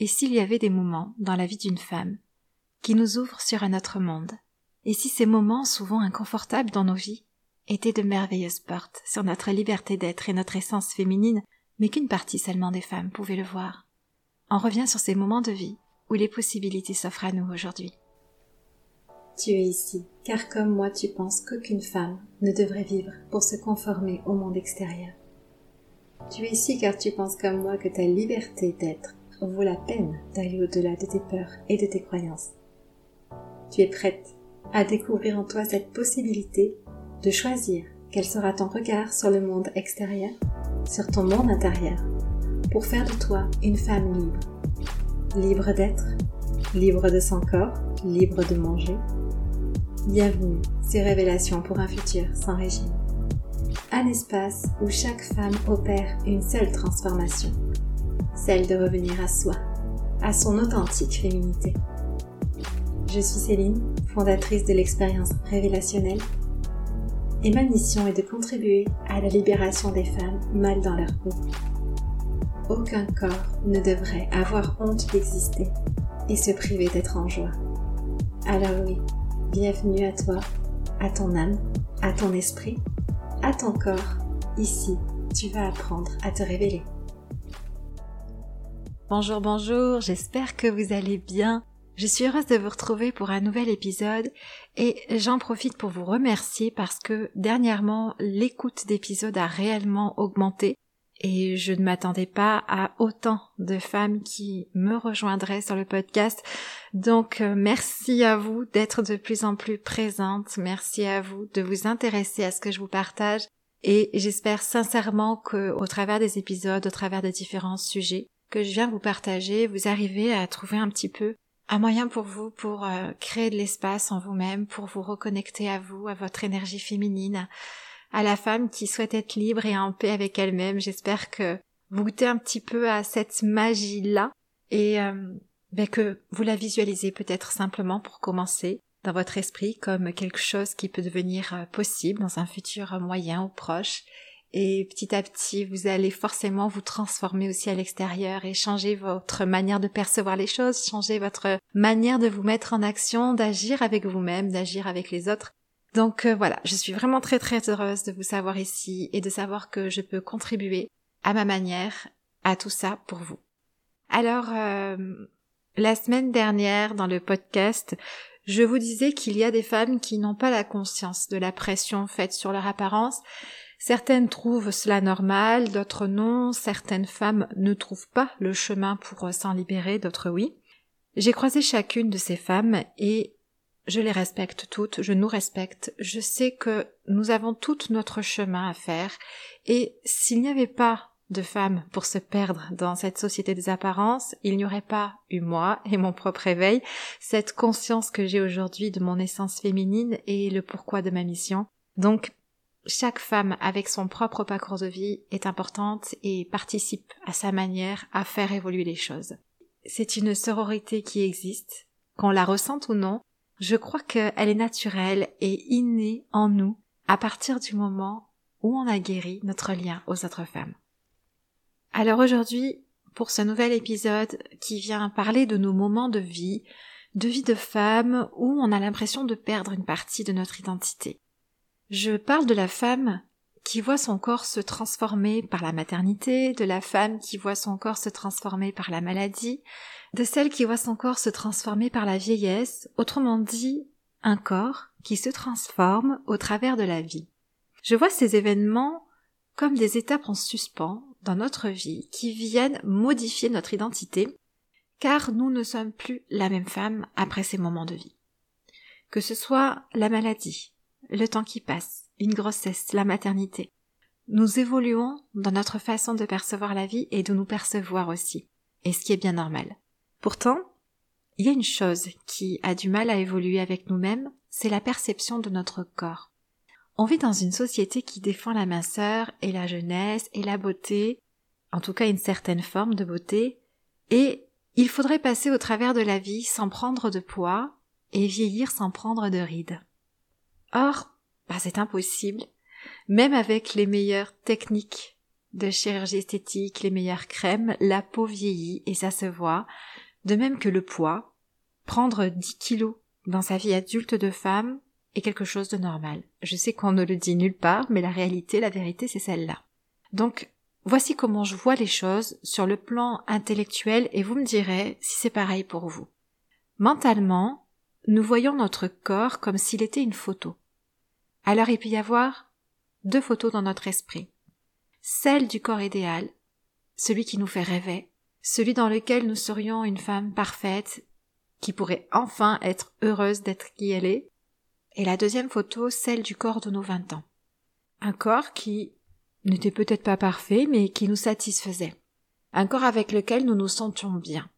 Et s'il y avait des moments dans la vie d'une femme qui nous ouvrent sur un autre monde Et si ces moments, souvent inconfortables dans nos vies, étaient de merveilleuses portes sur notre liberté d'être et notre essence féminine, mais qu'une partie seulement des femmes pouvait le voir On revient sur ces moments de vie où les possibilités s'offrent à nous aujourd'hui. Tu es ici, car comme moi tu penses qu'aucune femme ne devrait vivre pour se conformer au monde extérieur. Tu es ici car tu penses comme moi que ta liberté d'être vaut la peine d'aller au-delà de tes peurs et de tes croyances. Tu es prête à découvrir en toi cette possibilité de choisir quel sera ton regard sur le monde extérieur, sur ton monde intérieur, pour faire de toi une femme libre. Libre d'être, libre de son corps, libre de manger. Bienvenue, ces révélations pour un futur sans régime un espace où chaque femme opère une seule transformation, celle de revenir à soi, à son authentique féminité. Je suis Céline, fondatrice de l'expérience révélationnelle, et ma mission est de contribuer à la libération des femmes mal dans leur peau. Aucun corps ne devrait avoir honte d'exister et se priver d'être en joie. Alors oui, bienvenue à toi, à ton âme, à ton esprit à ton corps. Ici, tu vas apprendre à te révéler. Bonjour, bonjour, j'espère que vous allez bien. Je suis heureuse de vous retrouver pour un nouvel épisode et j'en profite pour vous remercier parce que dernièrement l'écoute d'épisodes a réellement augmenté et je ne m'attendais pas à autant de femmes qui me rejoindraient sur le podcast. Donc euh, merci à vous d'être de plus en plus présentes, merci à vous de vous intéresser à ce que je vous partage et j'espère sincèrement que au travers des épisodes, au travers des différents sujets que je viens vous partager, vous arrivez à trouver un petit peu un moyen pour vous pour euh, créer de l'espace en vous-même, pour vous reconnecter à vous, à votre énergie féminine, à la femme qui souhaite être libre et en paix avec elle-même. J'espère que vous goûtez un petit peu à cette magie-là et euh, ben que vous la visualisez peut-être simplement pour commencer dans votre esprit comme quelque chose qui peut devenir euh, possible dans un futur moyen ou proche. Et petit à petit, vous allez forcément vous transformer aussi à l'extérieur et changer votre manière de percevoir les choses, changer votre manière de vous mettre en action, d'agir avec vous-même, d'agir avec les autres donc euh, voilà, je suis vraiment très très heureuse de vous savoir ici et de savoir que je peux contribuer à ma manière à tout ça pour vous. Alors, euh, la semaine dernière dans le podcast, je vous disais qu'il y a des femmes qui n'ont pas la conscience de la pression faite sur leur apparence. Certaines trouvent cela normal, d'autres non, certaines femmes ne trouvent pas le chemin pour s'en libérer, d'autres oui. J'ai croisé chacune de ces femmes et je les respecte toutes, je nous respecte, je sais que nous avons tout notre chemin à faire, et s'il n'y avait pas de femmes pour se perdre dans cette société des apparences, il n'y aurait pas eu moi et mon propre éveil, cette conscience que j'ai aujourd'hui de mon essence féminine et le pourquoi de ma mission. Donc, chaque femme avec son propre parcours de vie est importante et participe à sa manière à faire évoluer les choses. C'est une sororité qui existe, qu'on la ressente ou non, je crois qu'elle est naturelle et innée en nous à partir du moment où on a guéri notre lien aux autres femmes. Alors aujourd'hui, pour ce nouvel épisode qui vient parler de nos moments de vie, de vie de femme où on a l'impression de perdre une partie de notre identité. Je parle de la femme qui voit son corps se transformer par la maternité, de la femme qui voit son corps se transformer par la maladie, de celle qui voit son corps se transformer par la vieillesse, autrement dit, un corps qui se transforme au travers de la vie. Je vois ces événements comme des étapes en suspens dans notre vie qui viennent modifier notre identité, car nous ne sommes plus la même femme après ces moments de vie. Que ce soit la maladie, le temps qui passe, une grossesse, la maternité. Nous évoluons dans notre façon de percevoir la vie et de nous percevoir aussi, et ce qui est bien normal. Pourtant, il y a une chose qui a du mal à évoluer avec nous-mêmes, c'est la perception de notre corps. On vit dans une société qui défend la minceur et la jeunesse et la beauté, en tout cas une certaine forme de beauté, et il faudrait passer au travers de la vie sans prendre de poids et vieillir sans prendre de rides. Or, bah, c'est impossible, même avec les meilleures techniques de chirurgie esthétique, les meilleures crèmes, la peau vieillit et ça se voit. De même que le poids, prendre 10 kilos dans sa vie adulte de femme est quelque chose de normal. Je sais qu'on ne le dit nulle part, mais la réalité, la vérité, c'est celle-là. Donc, voici comment je vois les choses sur le plan intellectuel et vous me direz si c'est pareil pour vous. Mentalement, nous voyons notre corps comme s'il était une photo. Alors il peut y avoir deux photos dans notre esprit. Celle du corps idéal, celui qui nous fait rêver, celui dans lequel nous serions une femme parfaite, qui pourrait enfin être heureuse d'être qui elle est, et la deuxième photo, celle du corps de nos vingt ans. Un corps qui n'était peut-être pas parfait, mais qui nous satisfaisait. Un corps avec lequel nous nous sentions bien.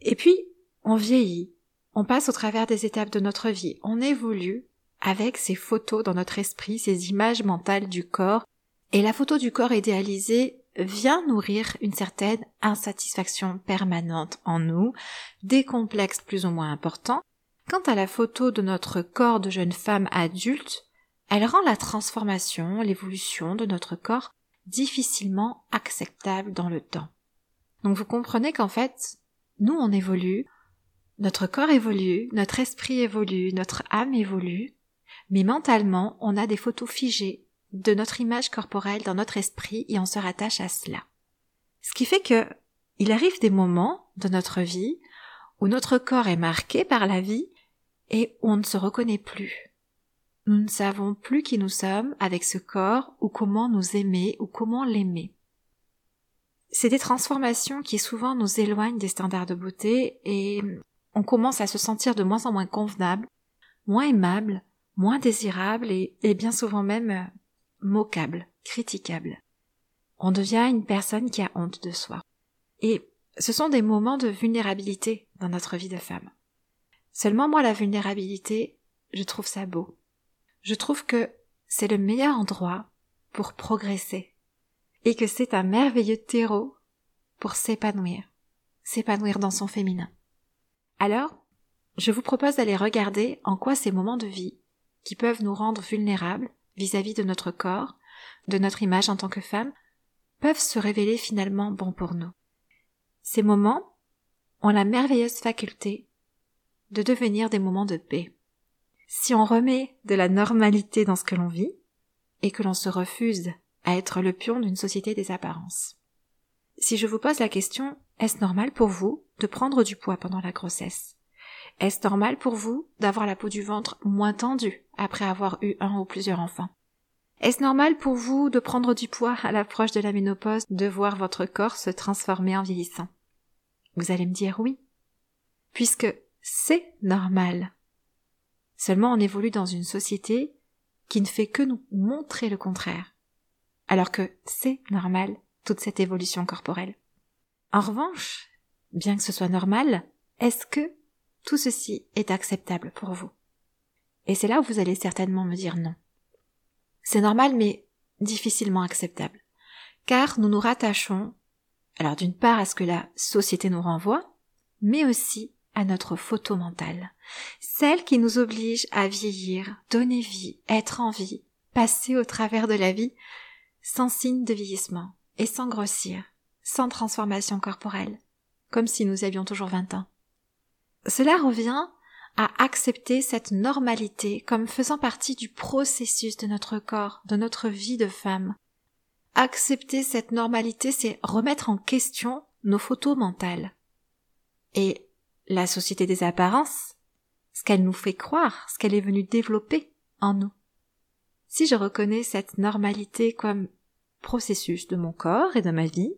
Et puis, on vieillit, on passe au travers des étapes de notre vie, on évolue avec ces photos dans notre esprit, ces images mentales du corps, et la photo du corps idéalisé vient nourrir une certaine insatisfaction permanente en nous, des complexes plus ou moins importants. Quant à la photo de notre corps de jeune femme adulte, elle rend la transformation, l'évolution de notre corps difficilement acceptable dans le temps. Donc vous comprenez qu'en fait, nous on évolue, notre corps évolue, notre esprit évolue, notre âme évolue, mais mentalement on a des photos figées de notre image corporelle dans notre esprit et on se rattache à cela. Ce qui fait que il arrive des moments de notre vie où notre corps est marqué par la vie et on ne se reconnaît plus. Nous ne savons plus qui nous sommes avec ce corps ou comment nous aimer ou comment l'aimer. C'est des transformations qui souvent nous éloignent des standards de beauté et on commence à se sentir de moins en moins convenable, moins aimable, moins désirable et, et bien souvent même moquable, critiquable. On devient une personne qui a honte de soi. Et ce sont des moments de vulnérabilité dans notre vie de femme. Seulement moi, la vulnérabilité, je trouve ça beau. Je trouve que c'est le meilleur endroit pour progresser et que c'est un merveilleux terreau pour s'épanouir, s'épanouir dans son féminin. Alors, je vous propose d'aller regarder en quoi ces moments de vie, qui peuvent nous rendre vulnérables, vis-à-vis de notre corps, de notre image en tant que femme, peuvent se révéler finalement bons pour nous. Ces moments ont la merveilleuse faculté de devenir des moments de paix. Si on remet de la normalité dans ce que l'on vit, et que l'on se refuse à être le pion d'une société des apparences. Si je vous pose la question, est-ce normal pour vous de prendre du poids pendant la grossesse? Est-ce normal pour vous d'avoir la peau du ventre moins tendue après avoir eu un ou plusieurs enfants? Est-ce normal pour vous de prendre du poids à l'approche de la ménopause, de voir votre corps se transformer en vieillissant? Vous allez me dire oui. Puisque c'est normal. Seulement on évolue dans une société qui ne fait que nous montrer le contraire. Alors que c'est normal, toute cette évolution corporelle. En revanche, bien que ce soit normal, est-ce que tout ceci est acceptable pour vous? Et c'est là où vous allez certainement me dire non. C'est normal mais difficilement acceptable. Car nous nous rattachons, alors d'une part à ce que la société nous renvoie, mais aussi à notre photo mentale, celle qui nous oblige à vieillir, donner vie, être en vie, passer au travers de la vie sans signe de vieillissement et sans grossir, sans transformation corporelle, comme si nous avions toujours vingt ans. Cela revient à accepter cette normalité comme faisant partie du processus de notre corps, de notre vie de femme. Accepter cette normalité, c'est remettre en question nos photos mentales. Et la société des apparences, ce qu'elle nous fait croire, ce qu'elle est venue développer en nous. Si je reconnais cette normalité comme processus de mon corps et de ma vie,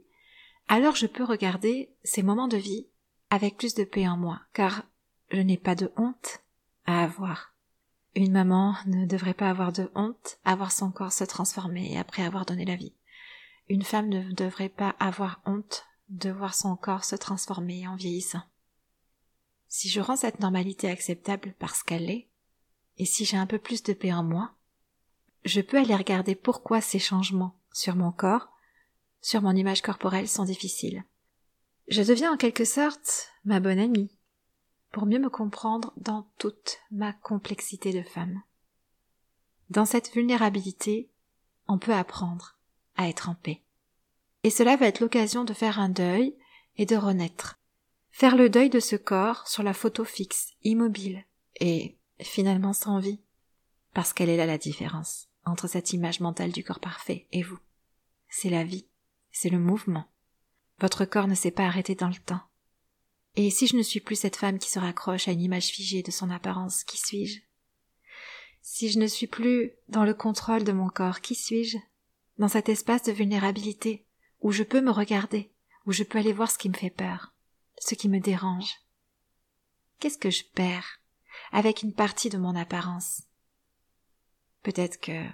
alors je peux regarder ces moments de vie avec plus de paix en moi, car je n'ai pas de honte à avoir. Une maman ne devrait pas avoir de honte à voir son corps se transformer après avoir donné la vie. Une femme ne devrait pas avoir honte de voir son corps se transformer en vieillissant. Si je rends cette normalité acceptable parce qu'elle est, et si j'ai un peu plus de paix en moi, je peux aller regarder pourquoi ces changements sur mon corps, sur mon image corporelle sont difficiles. Je deviens en quelque sorte ma bonne amie, pour mieux me comprendre dans toute ma complexité de femme. Dans cette vulnérabilité, on peut apprendre à être en paix. Et cela va être l'occasion de faire un deuil et de renaître. Faire le deuil de ce corps sur la photo fixe, immobile, et finalement sans vie. Parce qu'elle est là la différence entre cette image mentale du corps parfait et vous. C'est la vie, c'est le mouvement. Votre corps ne s'est pas arrêté dans le temps. Et si je ne suis plus cette femme qui se raccroche à une image figée de son apparence, qui suis-je? Si je ne suis plus dans le contrôle de mon corps, qui suis-je? Dans cet espace de vulnérabilité, où je peux me regarder, où je peux aller voir ce qui me fait peur, ce qui me dérange. Qu'est-ce que je perds avec une partie de mon apparence? Peut-être que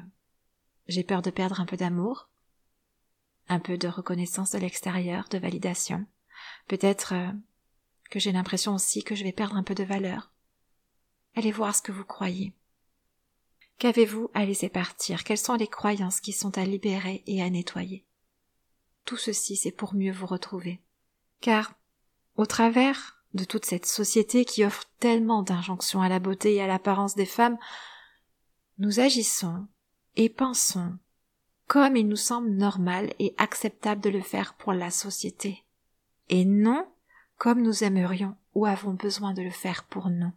j'ai peur de perdre un peu d'amour, un peu de reconnaissance de l'extérieur, de validation. Peut-être euh, que j'ai l'impression aussi que je vais perdre un peu de valeur. Allez voir ce que vous croyez. Qu'avez-vous à laisser partir? Quelles sont les croyances qui sont à libérer et à nettoyer? Tout ceci, c'est pour mieux vous retrouver. Car, au travers de toute cette société qui offre tellement d'injonctions à la beauté et à l'apparence des femmes, nous agissons et pensons comme il nous semble normal et acceptable de le faire pour la société, et non comme nous aimerions ou avons besoin de le faire pour nous.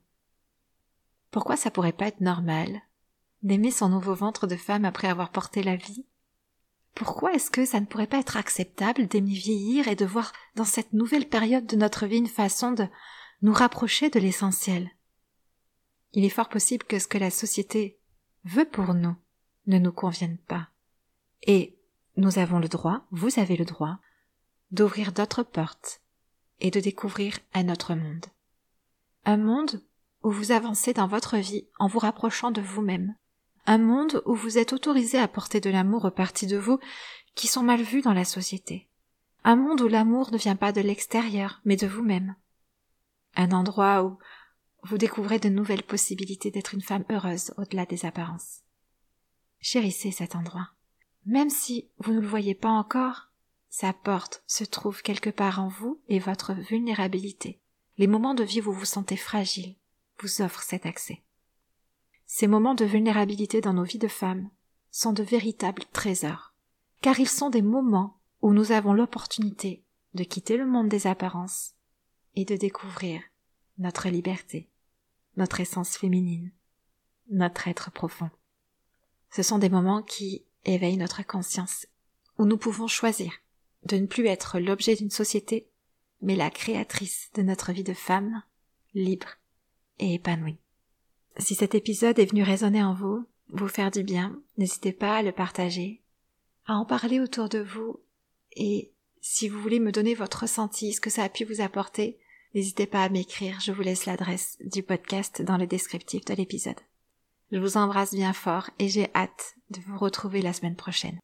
Pourquoi ça pourrait pas être normal d'aimer son nouveau ventre de femme après avoir porté la vie? Pourquoi est-ce que ça ne pourrait pas être acceptable d'aimer vieillir et de voir dans cette nouvelle période de notre vie une façon de nous rapprocher de l'essentiel? Il est fort possible que ce que la société veut pour nous ne nous convienne pas. Et nous avons le droit, vous avez le droit, d'ouvrir d'autres portes et de découvrir un autre monde. Un monde où vous avancez dans votre vie en vous rapprochant de vous-même. Un monde où vous êtes autorisé à porter de l'amour aux parties de vous qui sont mal vues dans la société. Un monde où l'amour ne vient pas de l'extérieur, mais de vous-même. Un endroit où vous découvrez de nouvelles possibilités d'être une femme heureuse au-delà des apparences. Chérissez cet endroit. Même si vous ne le voyez pas encore, sa porte se trouve quelque part en vous et votre vulnérabilité. Les moments de vie où vous vous sentez fragile vous offrent cet accès. Ces moments de vulnérabilité dans nos vies de femmes sont de véritables trésors, car ils sont des moments où nous avons l'opportunité de quitter le monde des apparences et de découvrir notre liberté, notre essence féminine, notre être profond. Ce sont des moments qui éveille notre conscience, où nous pouvons choisir de ne plus être l'objet d'une société, mais la créatrice de notre vie de femme, libre et épanouie. Si cet épisode est venu résonner en vous, vous faire du bien, n'hésitez pas à le partager, à en parler autour de vous, et si vous voulez me donner votre ressenti, ce que ça a pu vous apporter, n'hésitez pas à m'écrire, je vous laisse l'adresse du podcast dans le descriptif de l'épisode. Je vous embrasse bien fort et j'ai hâte de vous retrouver la semaine prochaine.